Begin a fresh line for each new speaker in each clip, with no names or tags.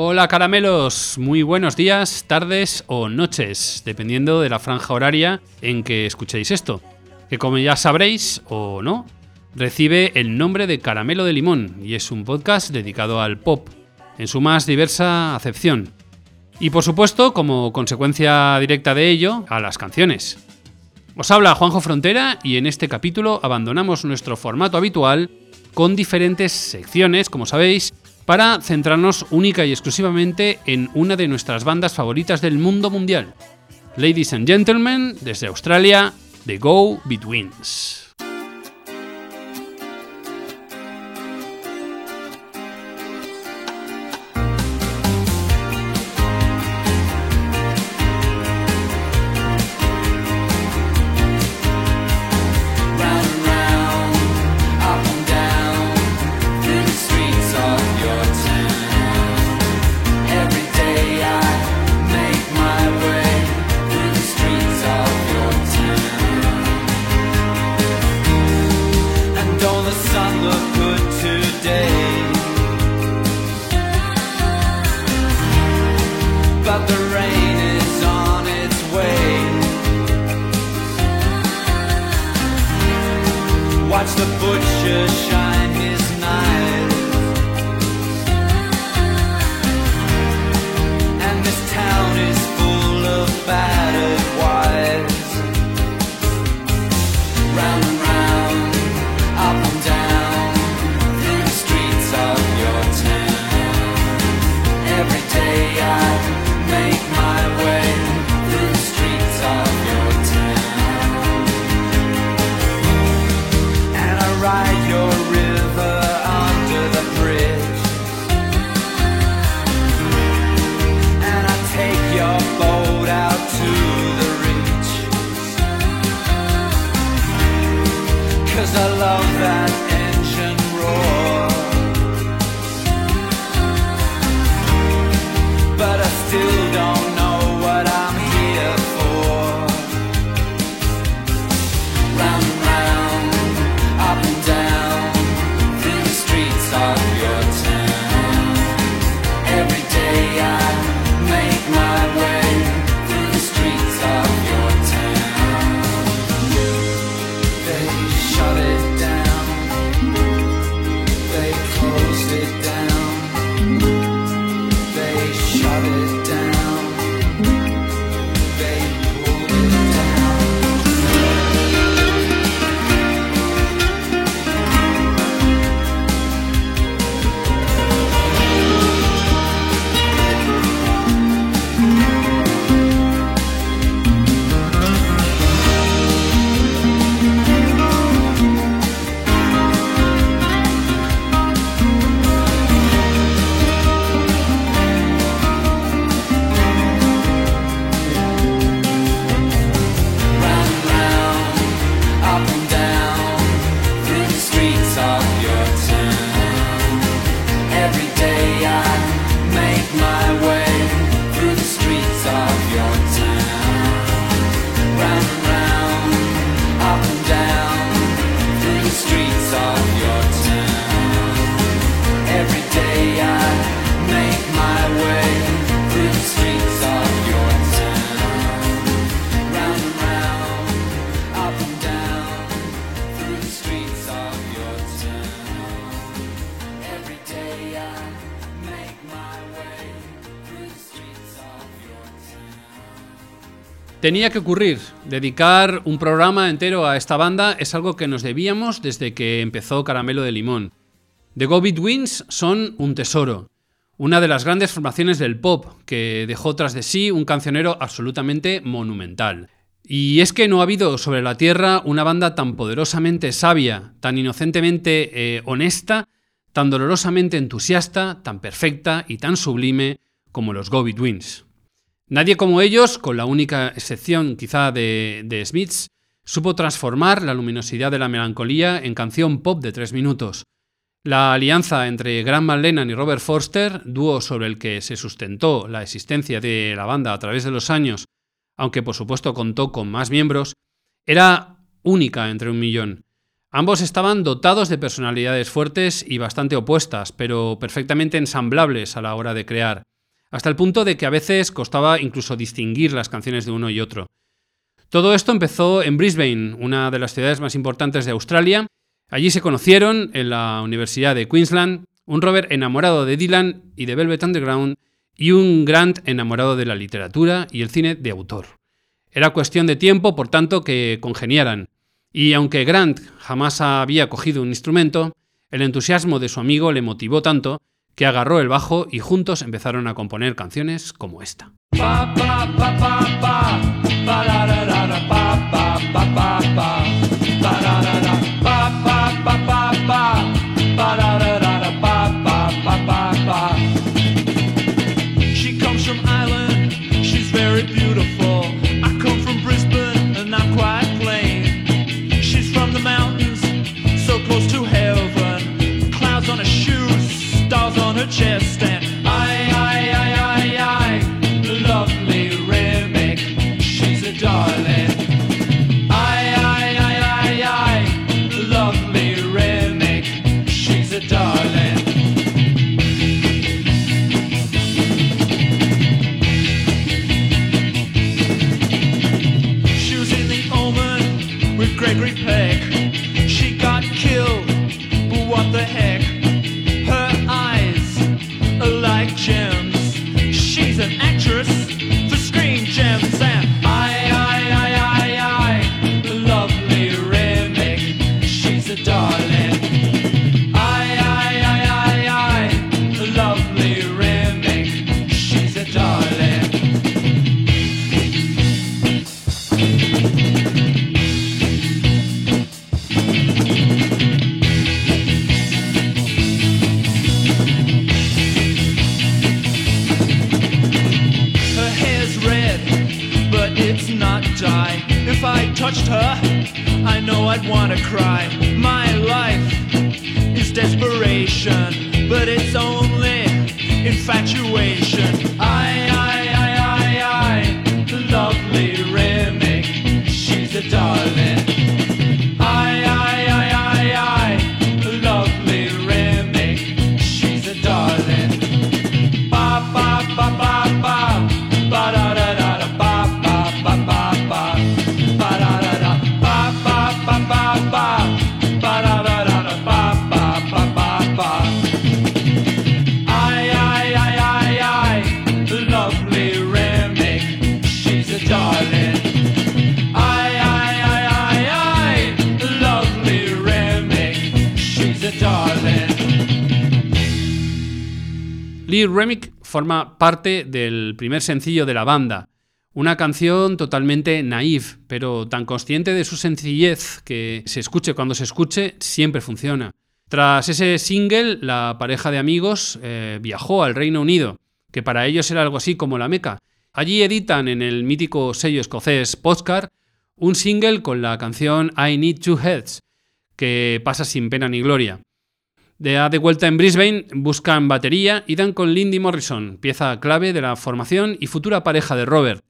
Hola caramelos, muy buenos días, tardes o noches, dependiendo de la franja horaria en que escuchéis esto, que como ya sabréis o no, recibe el nombre de Caramelo de Limón y es un podcast dedicado al pop, en su más diversa acepción. Y por supuesto, como consecuencia directa de ello, a las canciones. Os habla Juanjo Frontera y en este capítulo abandonamos nuestro formato habitual con diferentes secciones, como sabéis, para centrarnos única y exclusivamente en una de nuestras bandas favoritas del mundo mundial. Ladies and Gentlemen, desde Australia, The Go Betweens. Tenía que ocurrir. Dedicar un programa entero a esta banda es algo que nos debíamos desde que empezó Caramelo de Limón. The Go Betweens son un tesoro, una de las grandes formaciones del pop que dejó tras de sí un cancionero absolutamente monumental. Y es que no ha habido sobre la Tierra una banda tan poderosamente sabia, tan inocentemente eh, honesta, tan dolorosamente entusiasta, tan perfecta y tan sublime como los Go.
Nadie como ellos, con la única excepción quizá de, de Smiths, supo transformar la luminosidad de la melancolía en canción pop de tres minutos. La alianza entre Grant Lennon y Robert Forster, dúo sobre el que se sustentó la existencia de la banda a través de los años, aunque por supuesto contó con más miembros, era única entre un millón. Ambos estaban dotados de personalidades fuertes y bastante opuestas, pero perfectamente ensamblables a la hora de crear, hasta el punto de que a veces costaba incluso distinguir las canciones de uno y otro. Todo esto empezó en Brisbane, una de las ciudades más importantes de Australia. Allí se conocieron, en la Universidad de Queensland, un Robert enamorado de Dylan y de Velvet Underground y un Grant enamorado de la literatura y el cine de autor. Era cuestión de tiempo, por tanto, que congeniaran. Y aunque Grant jamás había cogido un instrumento, el entusiasmo de su amigo le motivó tanto que agarró el bajo y juntos empezaron a componer canciones como esta.
Chest
Remick forma parte del primer sencillo de la banda, una canción totalmente naif, pero tan consciente de su sencillez que se escuche cuando se escuche, siempre funciona. Tras ese single, la pareja de amigos eh, viajó al Reino Unido, que para ellos era algo así como la Meca. Allí editan en el mítico sello escocés Postcard un single con la canción I Need Two Heads, que pasa sin pena ni gloria. De, de vuelta en Brisbane, buscan batería y dan con Lindy Morrison, pieza clave de la formación y futura pareja de Robert.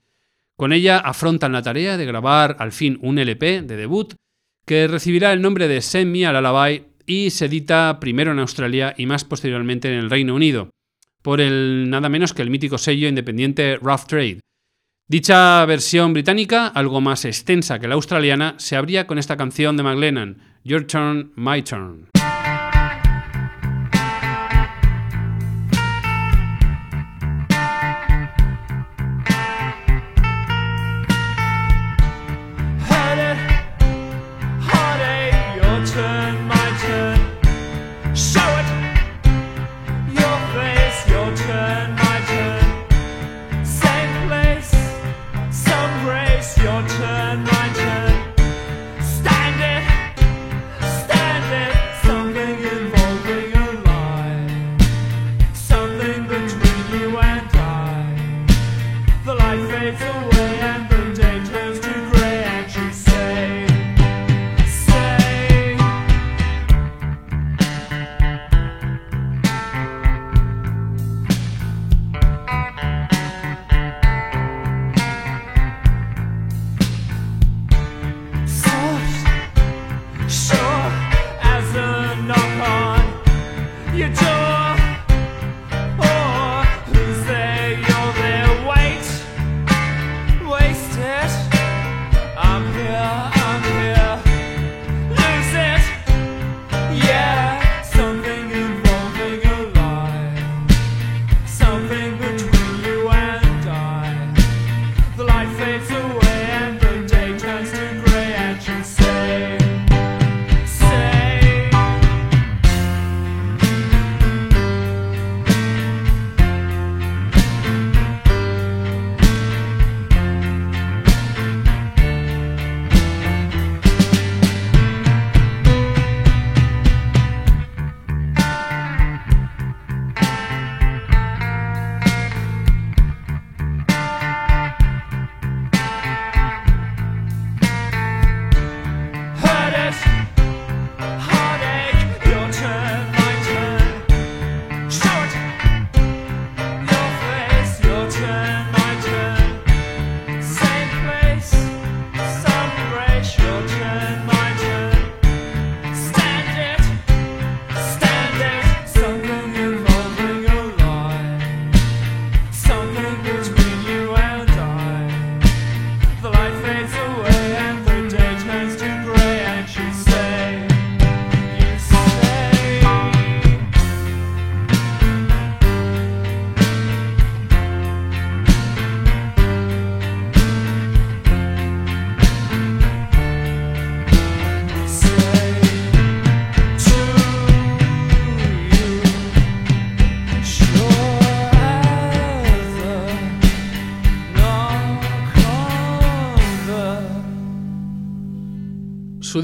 Con ella afrontan la tarea de grabar al fin un LP de debut que recibirá el nombre de Send Me a Lullaby y se edita primero en Australia y más posteriormente en el Reino Unido, por el nada menos que el mítico sello independiente Rough Trade. Dicha versión británica, algo más extensa que la australiana, se abría con esta canción de McLennan, Your Turn, My Turn.
The light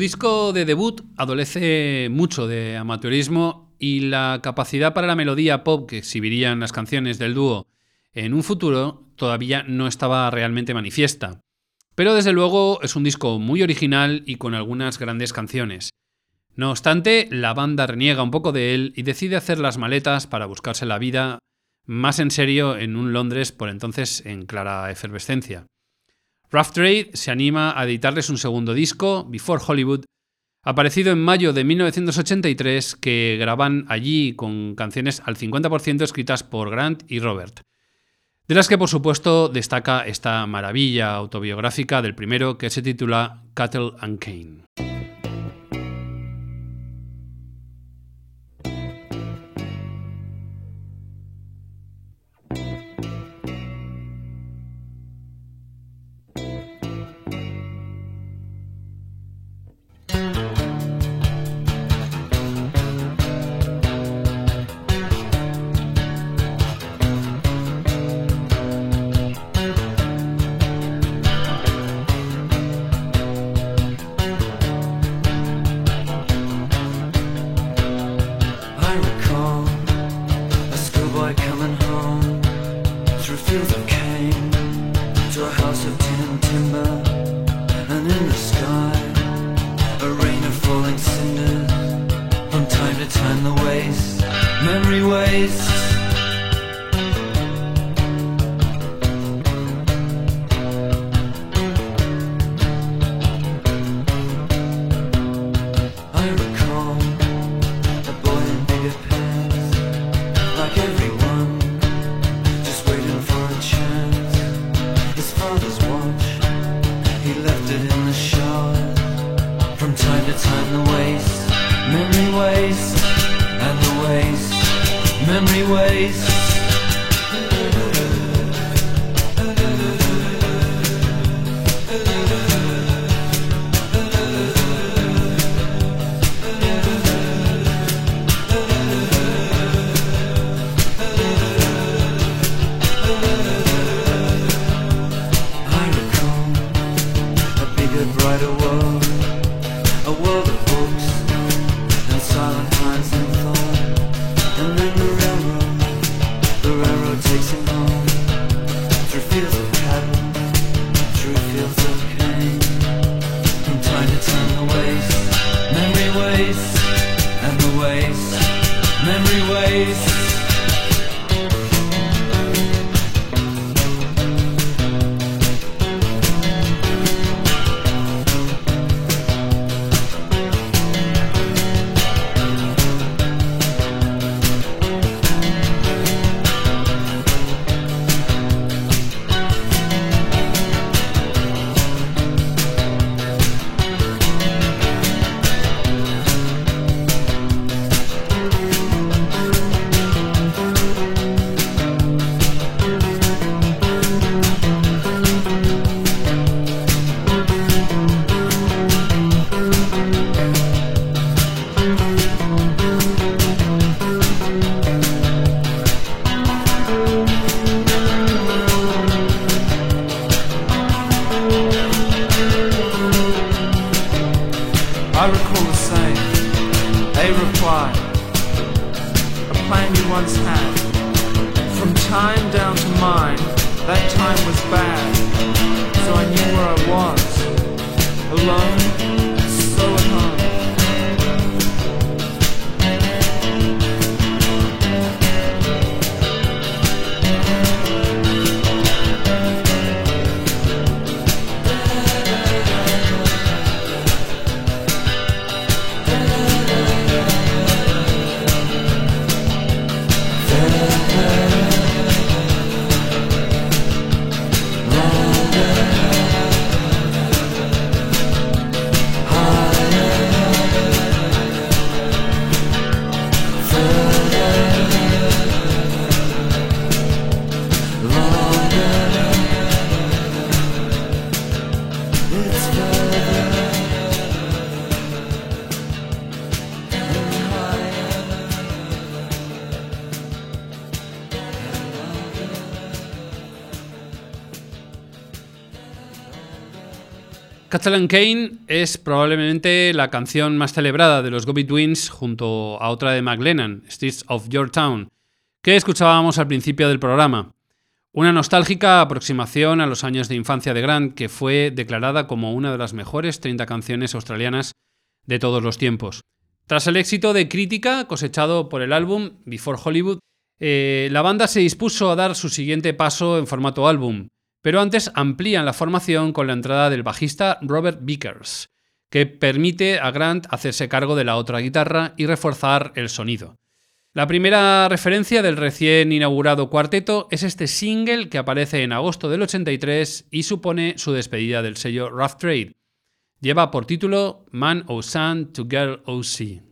disco de debut adolece mucho de amateurismo y la capacidad para la melodía pop que exhibirían las canciones del dúo en un futuro todavía no estaba realmente manifiesta. Pero desde luego es un disco muy original y con algunas grandes canciones. No obstante, la banda reniega un poco de él y decide hacer las maletas para buscarse la vida más en serio en un Londres por entonces en clara efervescencia. Rough Trade se anima a editarles un segundo disco, Before Hollywood, aparecido en mayo de 1983, que graban allí con canciones al 50% escritas por Grant y Robert. De las que por supuesto destaca esta maravilla autobiográfica del primero que se titula Cattle and Cane.
could write world Catalan Kane es probablemente la canción más celebrada de los Gobi Twins junto a otra de McLennan, Streets of Your Town, que escuchábamos al principio del programa. Una nostálgica aproximación a los años de infancia de Grant que fue declarada como una de las mejores 30 canciones australianas de todos los tiempos. Tras el éxito de crítica cosechado por el álbum Before Hollywood, eh, la banda se dispuso a dar su siguiente paso en formato álbum, pero antes amplían la formación con la entrada del bajista Robert Vickers, que permite a Grant hacerse cargo de la otra guitarra y reforzar el sonido. La primera referencia del recién inaugurado cuarteto es este single que aparece en agosto del 83 y supone su despedida del sello Rough Trade. Lleva por título Man o Sun to Girl o Sea.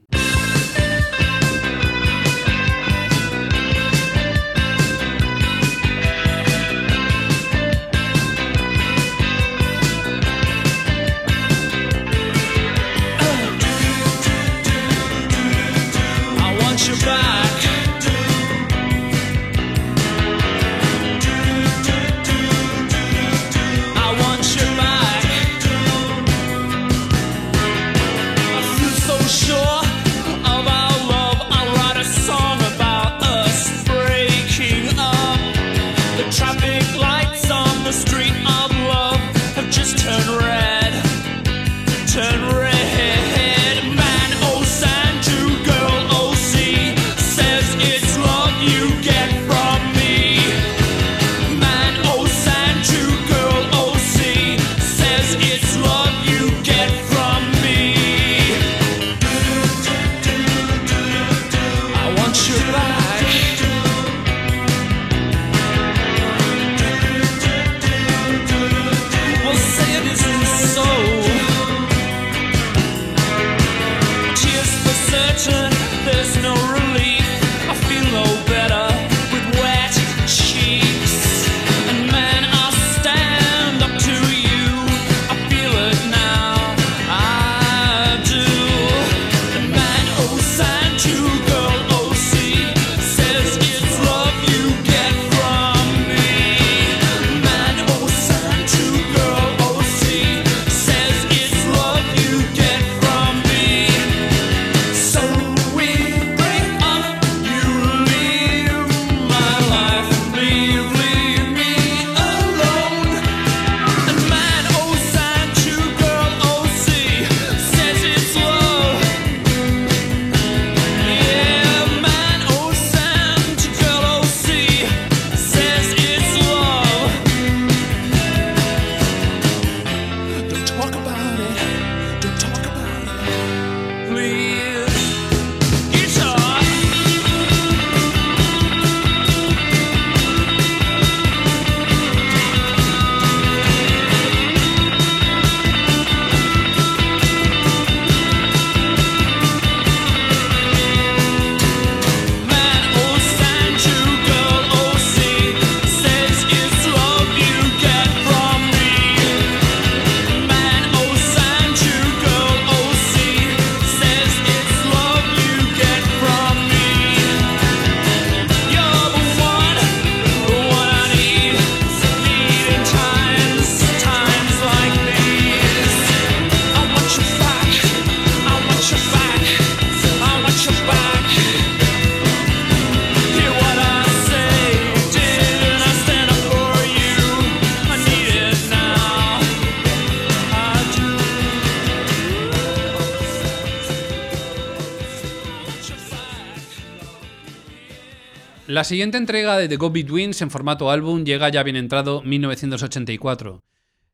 La siguiente entrega de The Go Betweens en formato álbum llega ya bien entrado 1984.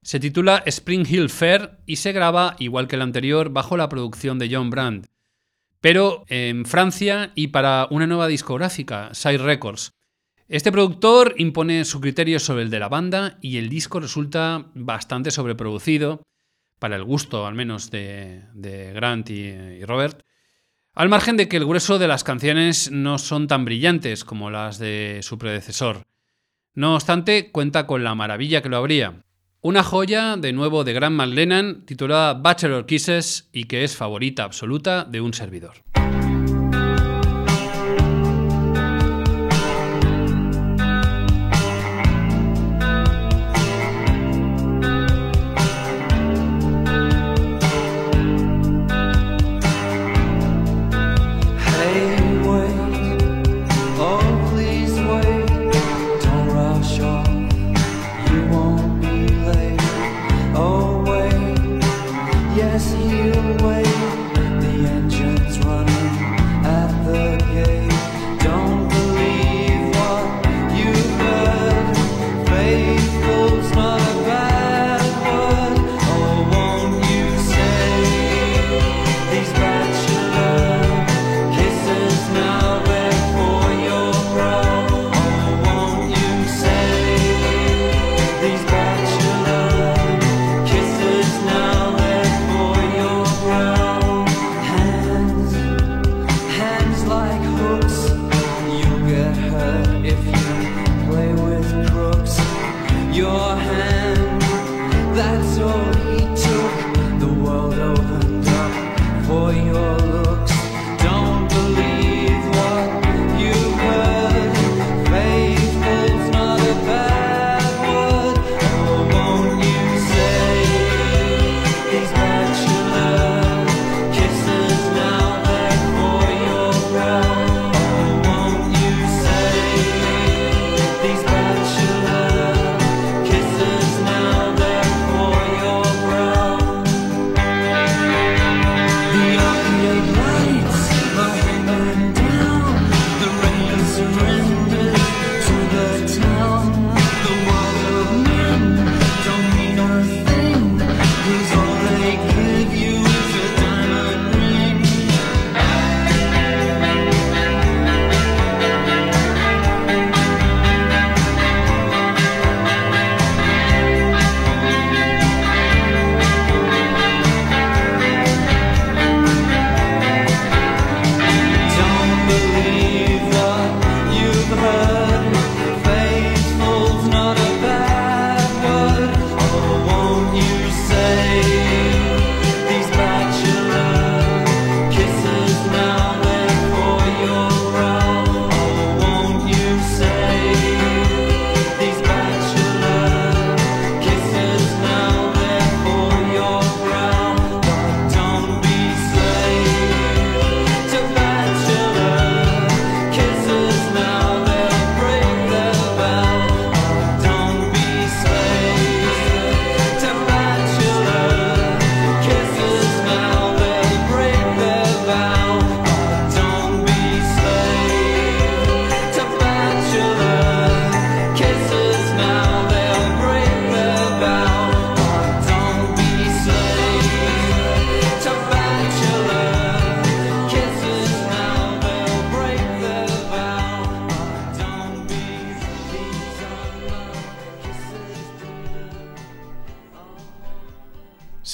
Se titula Spring Hill Fair y se graba, igual que el anterior, bajo la producción de John Brand, pero en Francia y para una nueva discográfica, Side Records. Este productor impone su criterio sobre el de la banda y el disco resulta bastante sobreproducido, para el gusto al menos de, Grant y Robert, al margen de que el grueso de las canciones no son tan brillantes como las de su predecesor. No obstante, cuenta con la maravilla que lo habría. Una joya de nuevo de Grant McLennan titulada Bachelor Kisses y que es favorita absoluta de un servidor.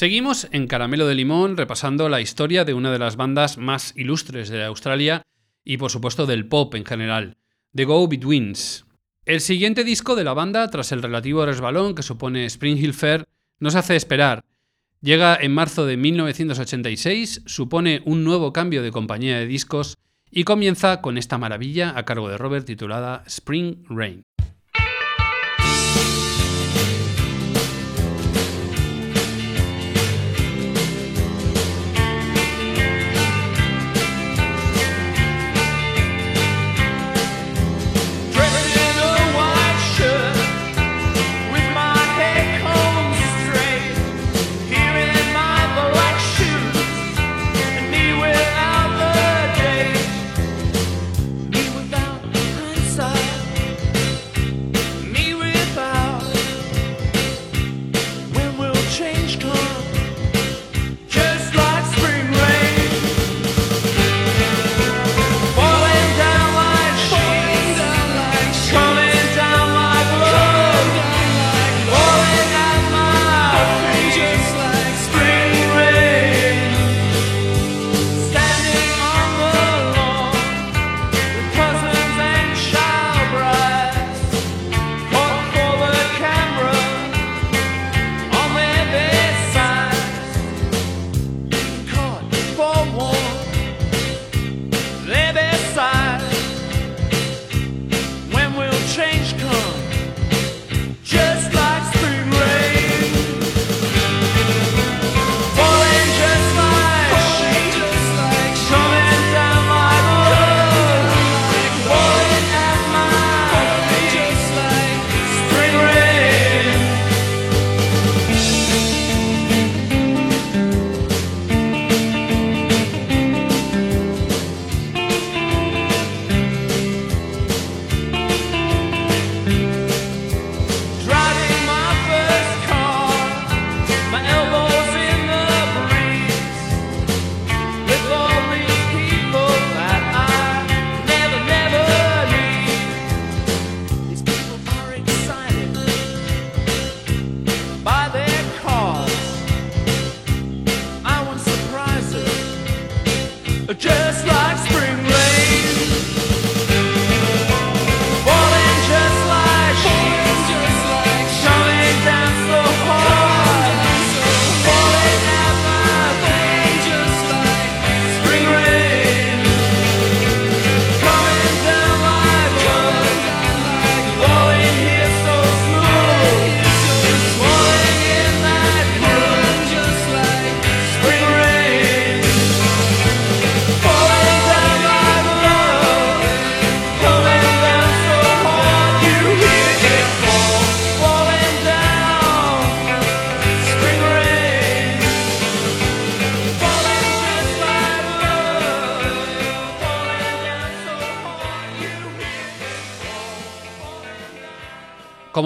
Seguimos en Caramelo de Limón repasando la historia de una de las bandas más ilustres de Australia y por supuesto del pop en general, The Go Betweens. El siguiente disco de la banda, tras el relativo resbalón que supone Spring Hill Fair, nos hace esperar. Llega en marzo de 1986, supone un nuevo cambio de compañía de discos y comienza con esta maravilla a cargo de Robert titulada Spring Rain.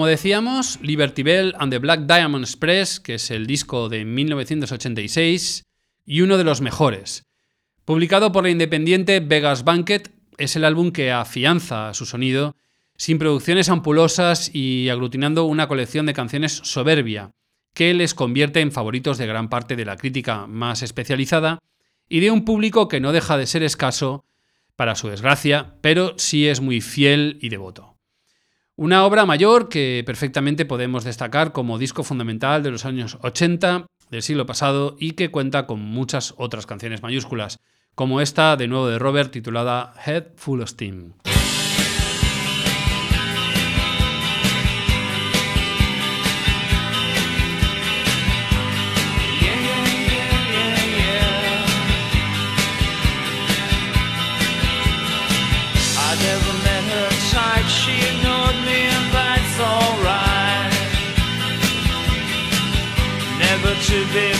Decíamos, Liberty Bell and the Black Diamond Express, que es el disco de 1986 y uno de los mejores. Publicado por la independiente Vegas Banquet, es el álbum que afianza su sonido, sin producciones ampulosas y aglutinando una colección de canciones soberbia, que les convierte en favoritos de gran parte de la crítica más especializada y de un público que no deja de ser escaso, para su desgracia, pero sí es muy fiel y devoto. Una obra mayor que perfectamente podemos destacar como disco fundamental de los años 80 del siglo pasado y que cuenta con muchas otras canciones mayúsculas, como esta de nuevo de Robert titulada Head Full of Steam.
should be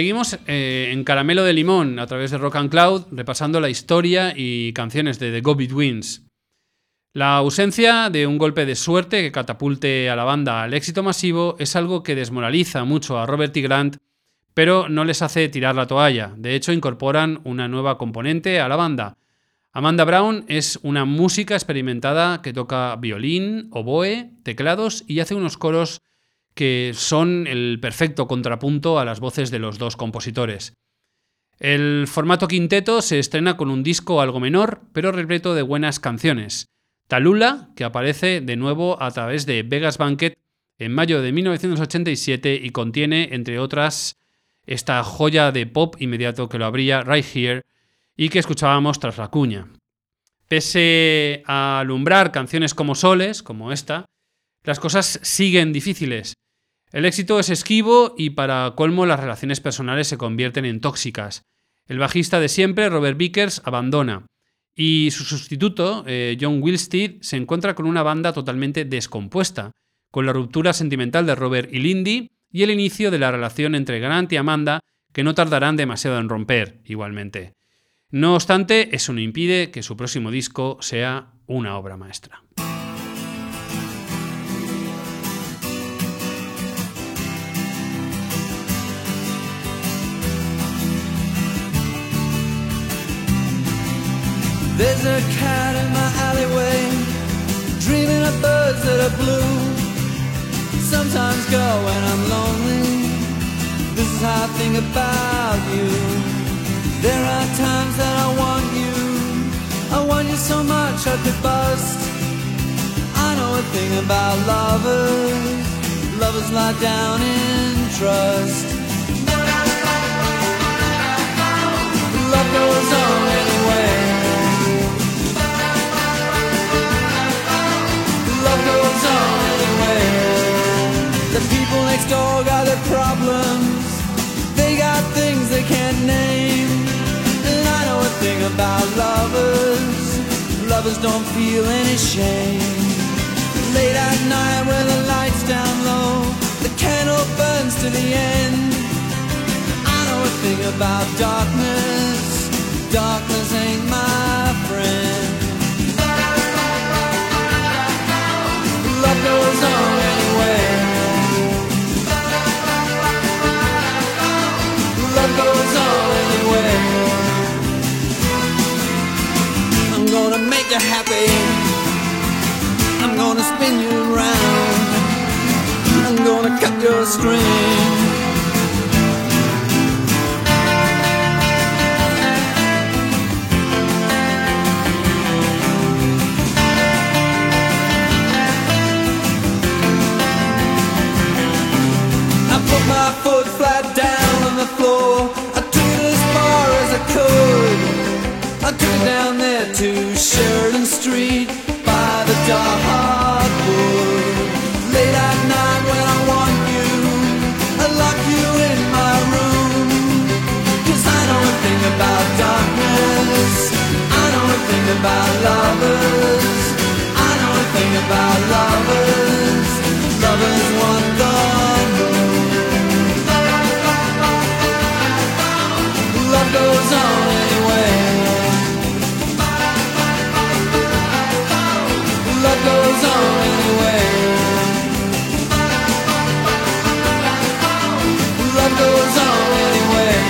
Seguimos eh, en Caramelo de Limón a través de Rock and Cloud, repasando la historia y canciones de The Go Betweens. La ausencia de un golpe de suerte que catapulte a la banda al éxito masivo es algo que desmoraliza mucho a Robert y Grant, pero no les hace tirar la toalla. De hecho, incorporan una nueva componente a la banda. Amanda Brown es una música experimentada que toca violín, oboe, teclados y hace unos coros que son el perfecto contrapunto a las voces de los dos compositores. El formato quinteto se estrena con un disco algo menor, pero repleto de buenas canciones. Talula, que aparece de nuevo a través de Vegas Banquet en mayo de 1987 y contiene, entre otras, esta joya de pop inmediato que lo abría Right Here y que escuchábamos tras la cuña. Pese a alumbrar canciones como Soles, como esta, las cosas siguen difíciles. El éxito es esquivo y para colmo las relaciones personales se convierten en tóxicas. El bajista de siempre, Robert Vickers, abandona. Y su sustituto, eh, John Wilstead, se encuentra con una banda totalmente descompuesta, con la ruptura sentimental de Robert y Lindy y el inicio de la relación entre Grant y Amanda, que no tardarán demasiado en romper, igualmente. No obstante, eso no impide que su próximo disco sea una obra maestra.
There's a cat in my alleyway, dreaming of birds that are blue. Sometimes, girl, when I'm lonely, this is how I think about you. There are times that I want you, I want you so much I could bust. I know a thing about lovers, lovers lie down in trust. Love goes on next door got their problems. They got things they can't name. And I know a thing about lovers. Lovers don't feel any shame. Late at night when the lights down low, the candle burns to the end. I know a thing about darkness. Darkness ain't my friend. love goes on gonna make you happy. I'm gonna spin you around. I'm gonna cut your string. I took it down there to Sheridan Street by the dark hardwood. Late at night when I want you, I lock you in my room. Cause I know a thing about darkness. I know a thing about lovers. I know a thing about lovers. Lovers want the moon. Love goes on Love goes on anyway.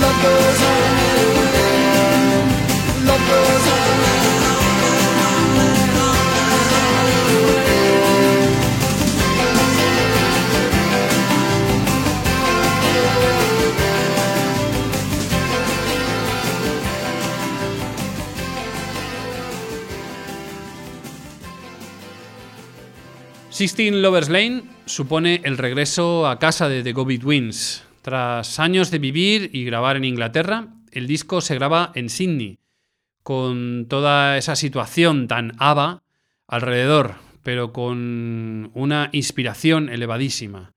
Love goes
Sixteen Lovers Lane supone el regreso a casa de The Go Betweens. Tras años de vivir y grabar en Inglaterra, el disco se graba en Sydney, con toda esa situación tan ABBA alrededor, pero con una inspiración elevadísima.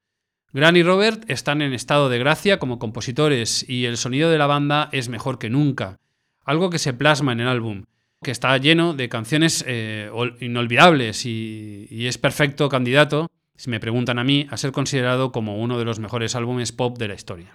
Gran y Robert están en estado de gracia como compositores y el sonido de la banda es mejor que nunca, algo que se plasma en el álbum.
Que está lleno de canciones eh, ol- inolvidables y, y es perfecto candidato, si me preguntan a mí, a ser considerado como uno de los mejores álbumes pop de la historia.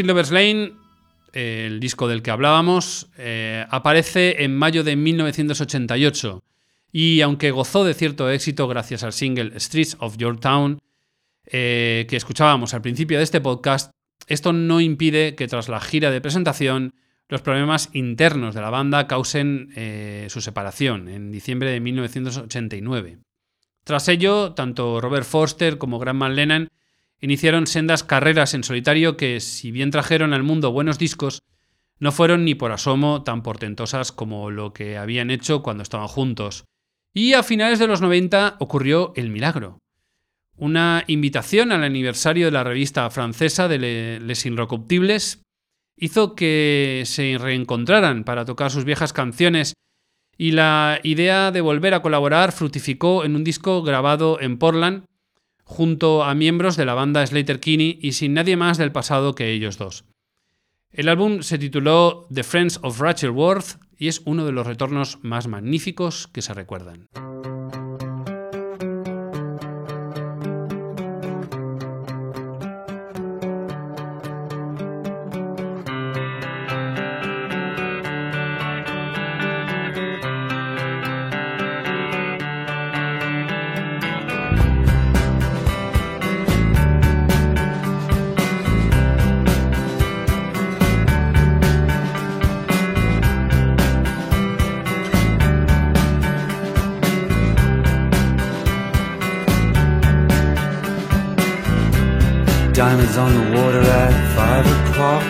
Sixteen Lovers el disco del que hablábamos, eh, aparece en mayo de 1988 y aunque gozó de cierto éxito gracias al single Streets of Your Town eh, que escuchábamos al principio de este podcast, esto no impide que tras la gira de presentación los problemas internos de la banda causen eh, su separación en diciembre de 1989. Tras ello, tanto Robert Forster como Graham Lennon iniciaron sendas carreras en solitario que, si bien trajeron al mundo buenos discos, no fueron ni por asomo tan portentosas como lo que habían hecho cuando estaban juntos. Y a finales de los 90 ocurrió el milagro. Una invitación al aniversario de la revista francesa de Le- Les Inrecuptibles hizo que se reencontraran para tocar sus viejas canciones
y la idea de volver a colaborar fructificó en un disco grabado en Portland junto a miembros de la banda Slater Kinney y sin nadie más del pasado que ellos dos. El álbum se tituló The Friends of Rachel Worth y es uno de los retornos más magníficos que se recuerdan.
On the water at five o'clock.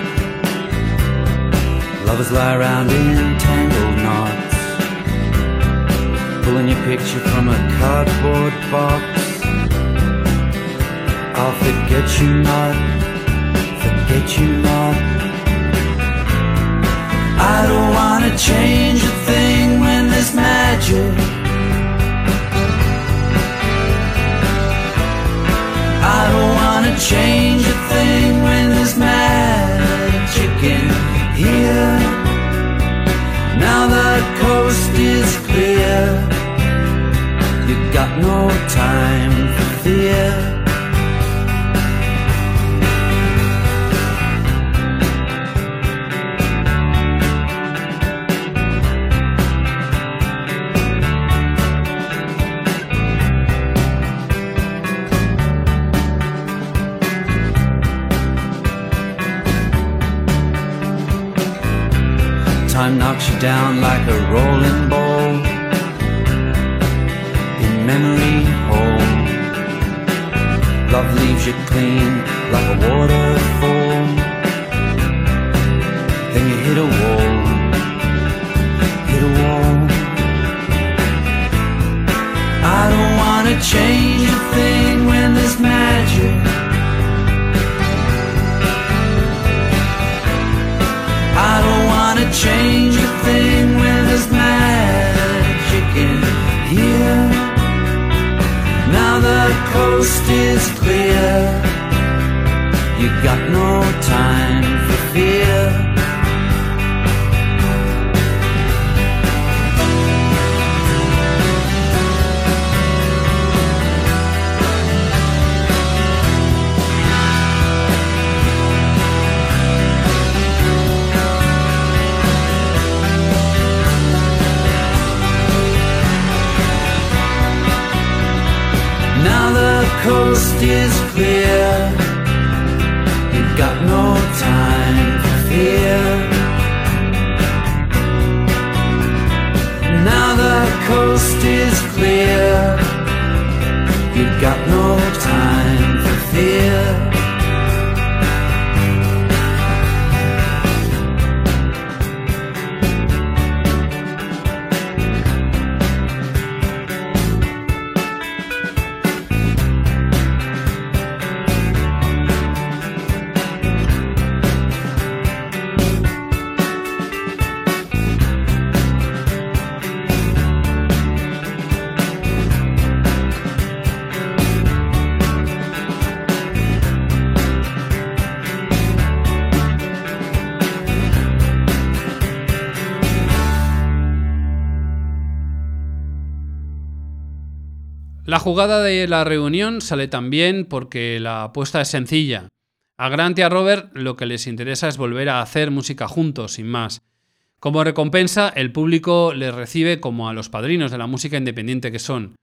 Lovers lie around in tangled knots. Pulling your picture from a cardboard box. I'll forget you not, forget you not. I don't wanna change a thing when there's magic. Change a thing when there's magic in here. Now the coast is clear. You got no time for fear. Down like a rolling ball in memory hole. Love leaves you clean like a waterfall. Then you hit a wall, hit a wall. I don't wanna change a thing when there's magic. Change a thing when there's magic in here. Now the coast is clear. You got no time for fear. Coast is clear. You've got no time for fear. Now the coast is clear.
Jugada de la reunión sale también porque la apuesta es sencilla. A Grant y a Robert lo que les interesa es volver a hacer música juntos, sin más. Como recompensa, el público les recibe como a los padrinos de la música independiente que son.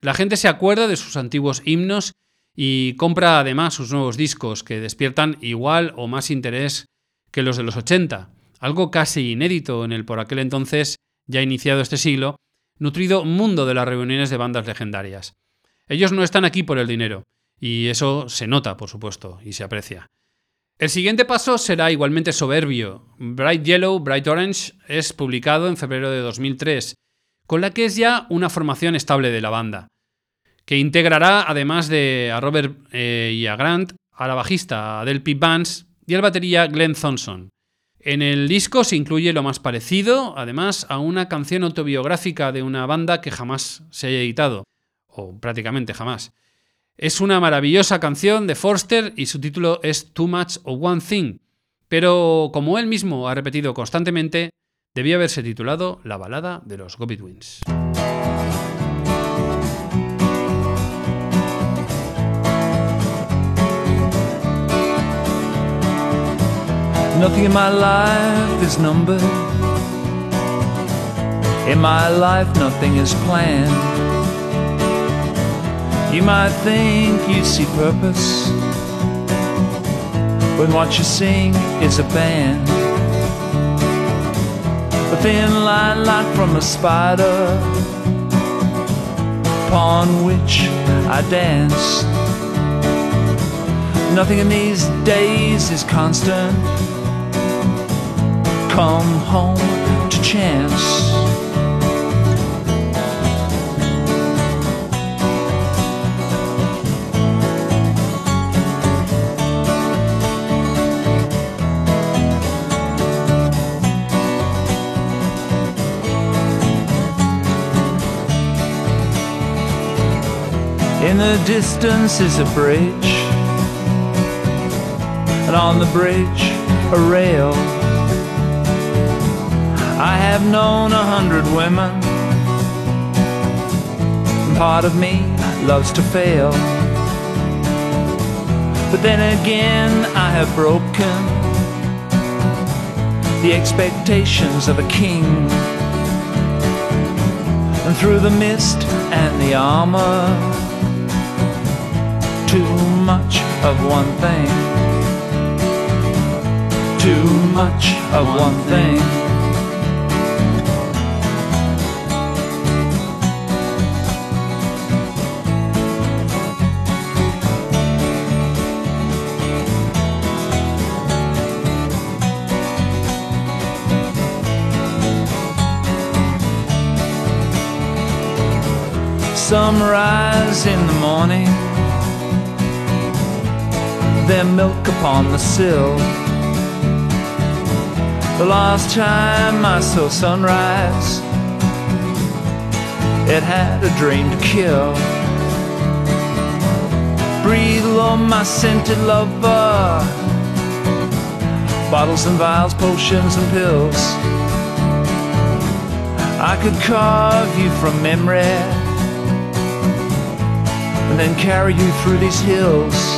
La gente se acuerda de sus antiguos himnos y compra además sus nuevos discos, que despiertan igual o más interés que los de los 80, algo casi inédito en el por aquel entonces, ya iniciado este siglo, nutrido mundo de las reuniones de bandas legendarias. Ellos no están aquí por el dinero, y eso se nota, por supuesto, y se aprecia. El siguiente paso será igualmente soberbio. Bright Yellow, Bright Orange es publicado en febrero de 2003, con la que es ya una formación estable de la banda, que integrará, además de a Robert eh, y a Grant, a la bajista Adele P. Vance y al batería Glenn Thompson. En el disco se incluye lo más parecido, además, a una canción autobiográfica de una banda que jamás se haya editado, o prácticamente jamás. Es una maravillosa canción de Forster y su título es Too Much of One Thing, pero como él mismo ha repetido constantemente, debía haberse titulado La balada de los Gobi
Nothing in my life is numbered. In my life, nothing is planned. You might think you see purpose when what you sing is a band. A thin line like from a spider upon which I dance. Nothing in these days is constant come home to chance. In the distance is a bridge, and on the bridge a rail. I have known a hundred women. and Part of me loves to fail. But then again, I have broken the expectations of a king. And through the mist and the armor, too much of one thing. Too much of one thing. Some rise in the morning, their milk upon the sill. The last time I saw sunrise, it had a dream to kill. Breathe on my scented lover, bottles and vials, potions and pills. I could carve you from memory and carry you through these hills.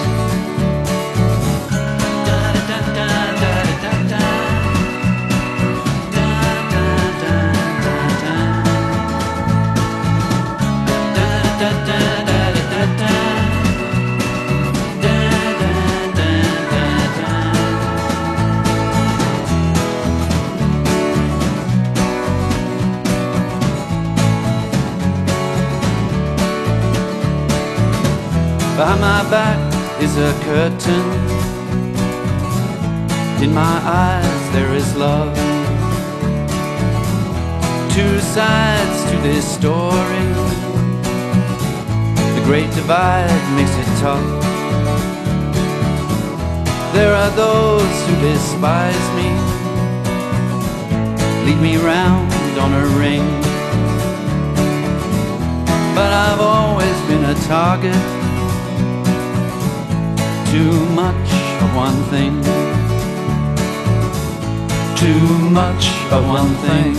Back is a curtain. In my eyes there is love. Two sides to this story. The great divide makes it tough. There are those who despise me, lead me round on a ring. But I've always been a target too much of one thing. Too much of one thing.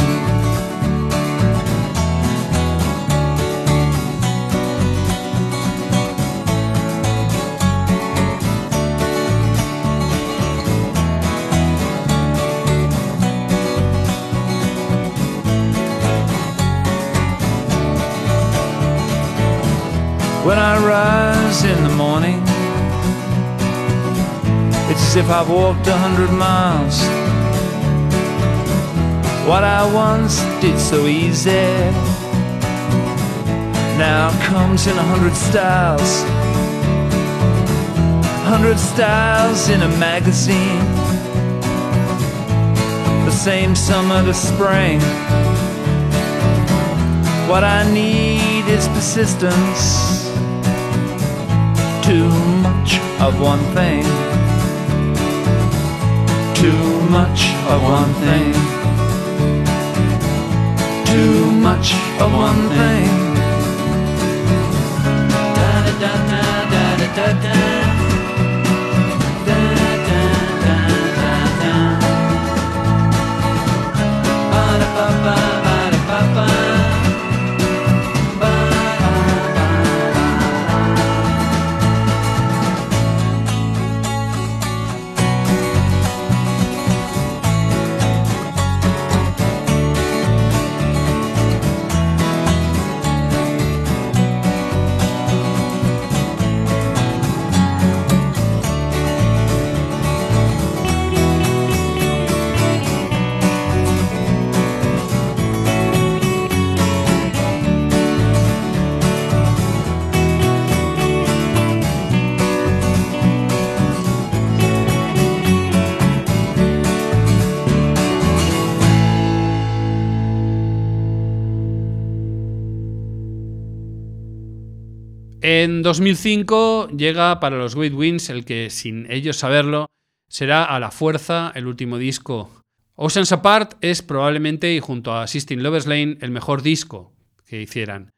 When I rise in the morning, as if I've walked a hundred miles. What I once did so easy now comes in a hundred styles. Hundred styles in a magazine. The same summer to spring. What I need is persistence. Too much of one thing too
much of one thing. Too much of one thing. Da da da da da da da.
En 2005 llega para los Great Wings el que, sin ellos saberlo, será a la fuerza el último disco. Oceans Apart es probablemente, y junto a Sistine Lovers Lane, el mejor disco que hicieran.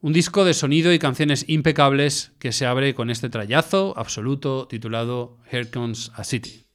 Un disco de sonido y canciones impecables que se abre con este trayazo absoluto titulado Here Comes a City.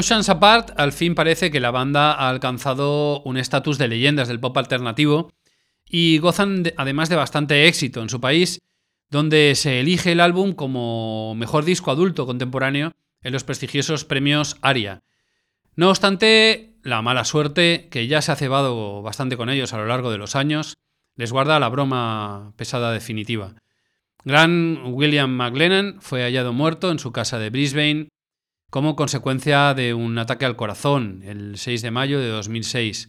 Oceans Apart, al fin parece que la banda ha alcanzado un estatus de leyendas del pop alternativo y gozan además de bastante éxito en su país, donde se elige el álbum como mejor disco adulto contemporáneo
en los prestigiosos premios ARIA. No obstante, la mala suerte, que ya se ha cebado bastante con ellos a lo largo de los años, les guarda la broma pesada definitiva. Gran William McLennan fue hallado muerto en su casa de Brisbane como consecuencia de un ataque al corazón el 6 de mayo de 2006,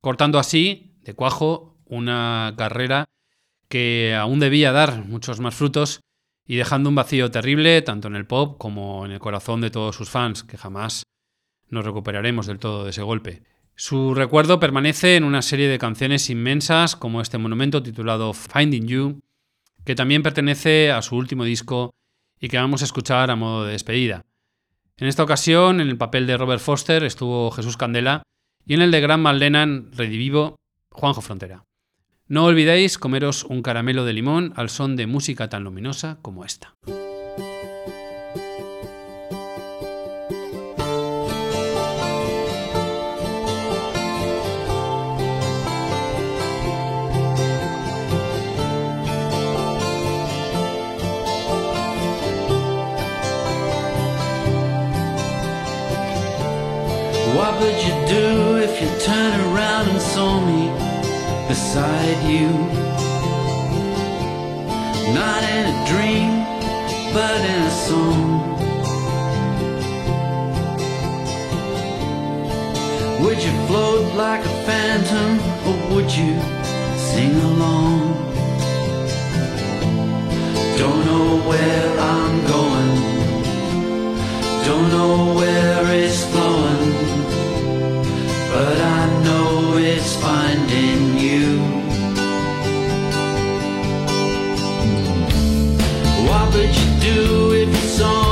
cortando así, de cuajo, una carrera que aún debía dar muchos más frutos y dejando un vacío terrible tanto en el pop como en el corazón de todos sus fans, que jamás nos recuperaremos del todo de ese golpe. Su recuerdo permanece en una serie de canciones inmensas como este monumento titulado Finding You, que también pertenece a su último disco y que vamos a escuchar a modo de despedida. En esta ocasión, en el papel de Robert Foster estuvo Jesús Candela y en el de Gran Lennon redivivo Juanjo Frontera. No olvidéis comeros un caramelo de limón al son de música tan luminosa como esta.
What would you do if you turned around and saw me beside you? Not in a dream, but in a song. Would you float like a phantom, or would you sing along? Don't know where I'm going, don't know where it's flowing but I know it's finding you. What would you do if you saw